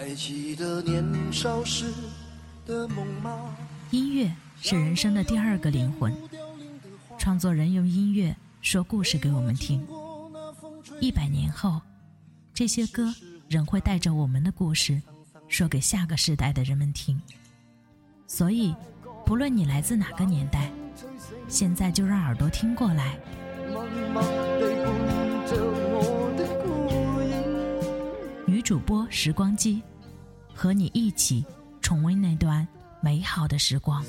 还记得年少时的梦吗？音乐是人生的第二个灵魂，创作人用音乐说故事给我们听。一百年后，这些歌仍会带着我们的故事，说给下个时代的人们听。所以，不论你来自哪个年代，现在就让耳朵听过来。女主播时光机，和你一起重温那段美好的时光。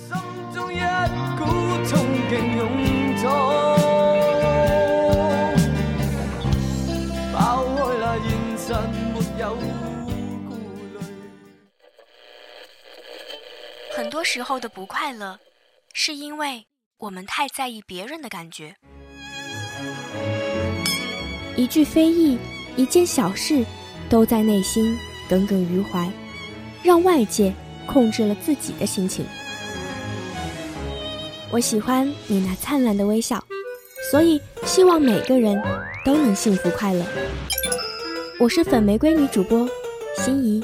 很多时候的不快乐，是因为我们太在意别人的感觉。一句非议，一件小事，都在内心耿耿于怀，让外界控制了自己的心情。我喜欢你那灿烂的微笑，所以希望每个人都能幸福快乐。我是粉玫瑰女主播心怡。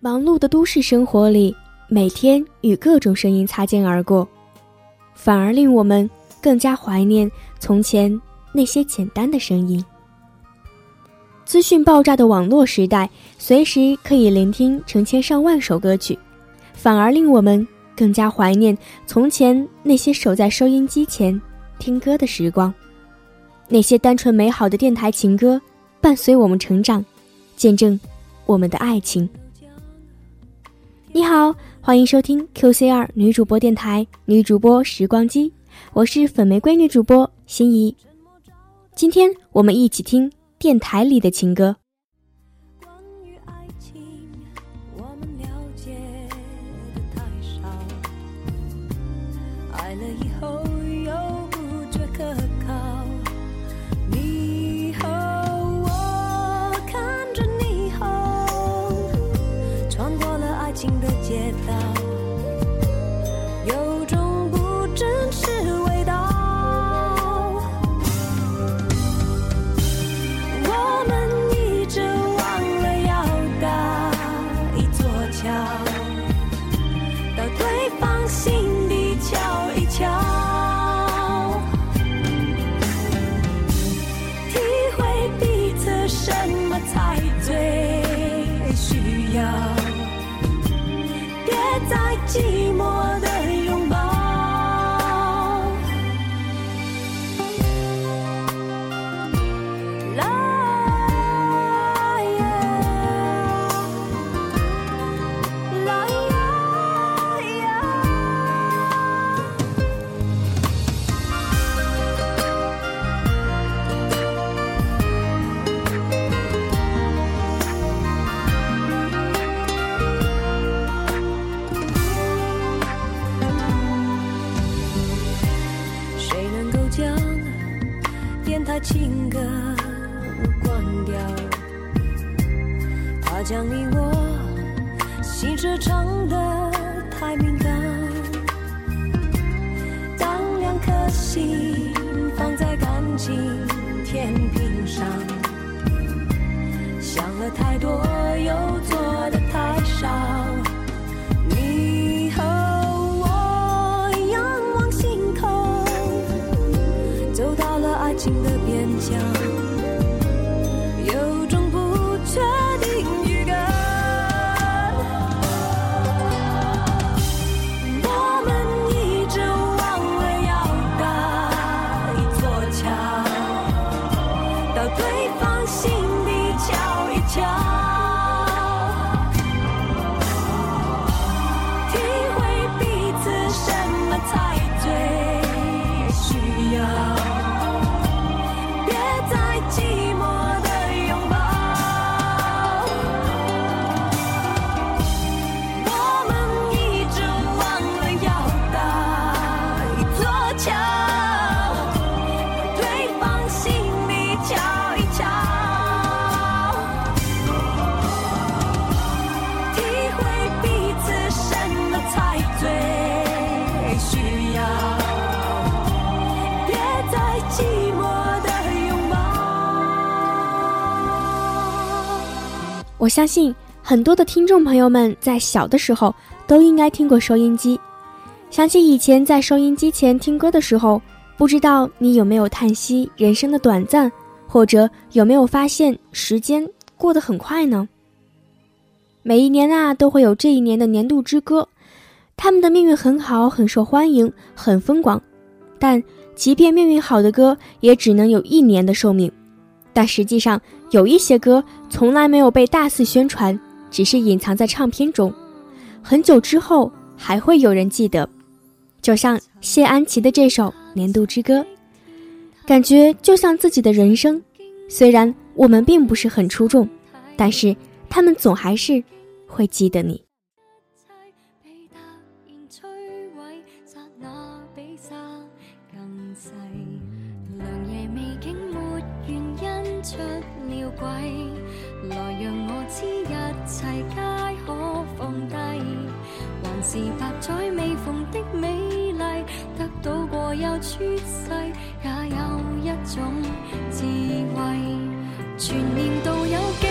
忙碌的都市生活里，每天与各种声音擦肩而过，反而令我们更加怀念从前那些简单的声音。资讯爆炸的网络时代，随时可以聆听成千上万首歌曲，反而令我们更加怀念从前那些守在收音机前听歌的时光。那些单纯美好的电台情歌，伴随我们成长，见证我们的爱情。你好，欢迎收听 QCR 女主播电台女主播时光机，我是粉玫瑰女主播心怡。今天我们一起听电台里的情歌。情歌关掉，他将你我心事唱得我相信很多的听众朋友们在小的时候都应该听过收音机。想起以前在收音机前听歌的时候，不知道你有没有叹息人生的短暂，或者有没有发现时间过得很快呢？每一年啊，都会有这一年的年度之歌，他们的命运很好，很受欢迎，很风光。但即便命运好的歌，也只能有一年的寿命。但实际上，有一些歌从来没有被大肆宣传，只是隐藏在唱片中，很久之后还会有人记得。就像谢安琪的这首《年度之歌》，感觉就像自己的人生。虽然我们并不是很出众，但是他们总还是会记得你。是百载未逢的美丽，得到过又出世，也有一种智慧。全年度有几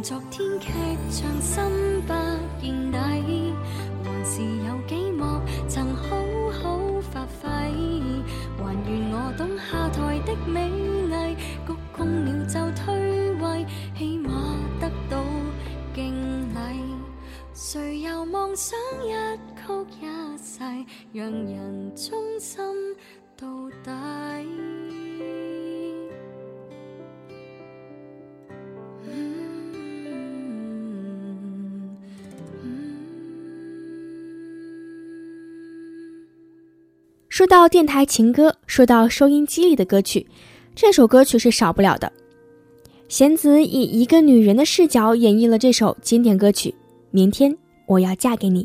昨天劇場心不见底，還是有幾幕曾好好發揮。還願我懂下台的美麗，鞠躬了就退位，起碼得到敬禮。誰又妄想一曲一世，讓人忠心到底？说到电台情歌，说到收音机里的歌曲，这首歌曲是少不了的。弦子以一个女人的视角演绎了这首经典歌曲《明天我要嫁给你》。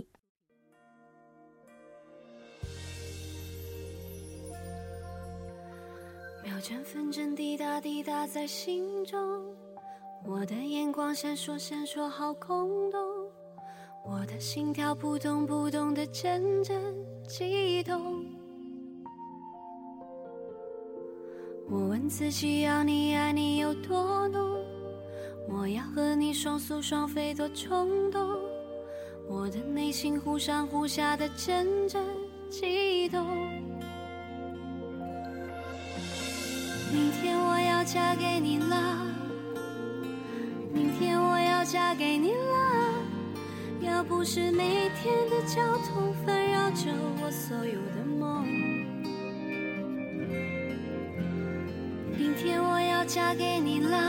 秒针分针滴答滴答在心中，我的眼光闪烁闪烁，好空洞。我的心跳扑通扑通的阵阵悸动。我问自己，要你爱你有多浓？我要和你双宿双飞多冲动。我的内心忽上忽下的阵阵悸动。明天我要嫁给你了，明天我要嫁给你了。要不是每天的交通纷扰着我所有的要嫁给你了，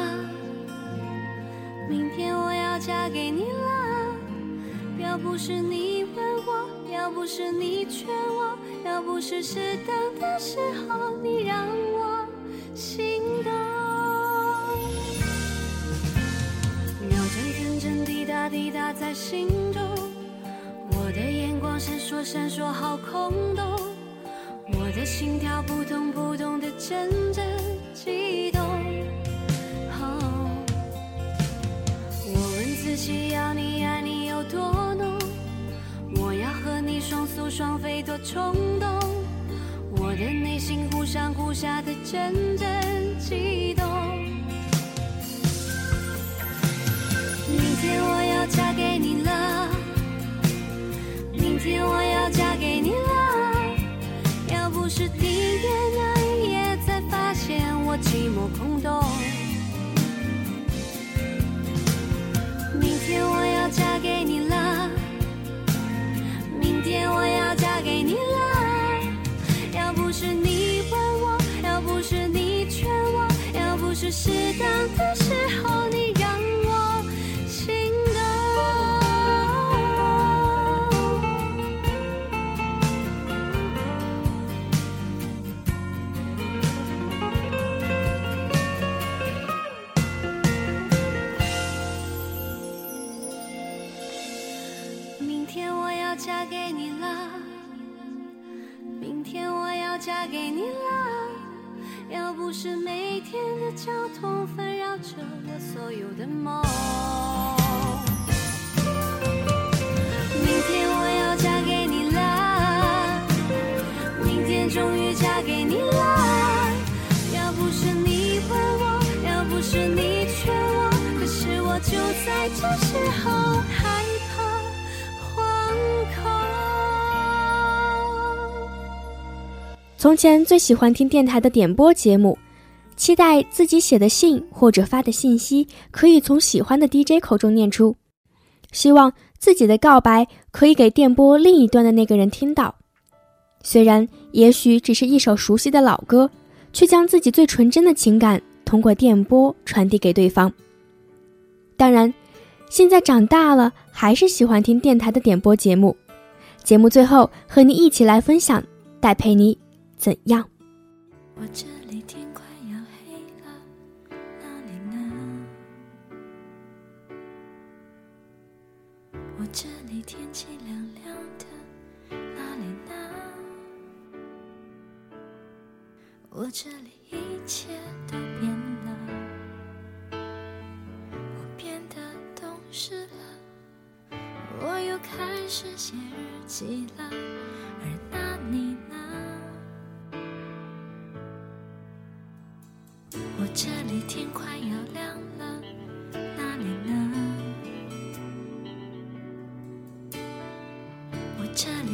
明天我要嫁给你了。要不是你问我，要不是你劝我，要不是适当的时候你让我心动。秒针阵阵滴答滴答在心中，我的眼光闪烁闪烁，好空洞。我的心跳扑通扑通的阵阵悸只，要你爱你有多浓？我要和你双宿双飞多冲动。我的内心忽上忽下的阵阵悸动。从前最喜欢听电台的点播节目，期待自己写的信或者发的信息可以从喜欢的 DJ 口中念出，希望自己的告白可以给电波另一端的那个人听到。虽然也许只是一首熟悉的老歌，却将自己最纯真的情感通过电波传递给对方。当然，现在长大了，还是喜欢听电台的点播节目。节目最后和你一起来分享戴佩妮怎样。我这里天快要黑了，哪里呢？我这里天气凉凉的，哪里呢？我这里一切都变了，我变得懂事了，我又开始写日记了，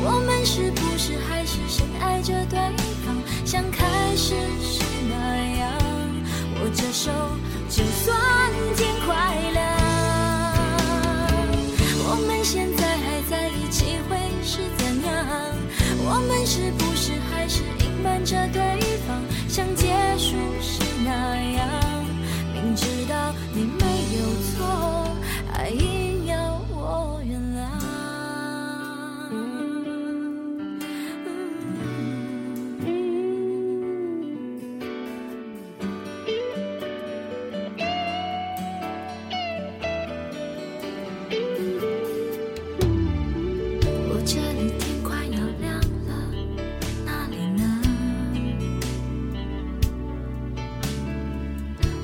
我们是不是还是深爱着对方，像开始时那样？握着手，就算天快亮。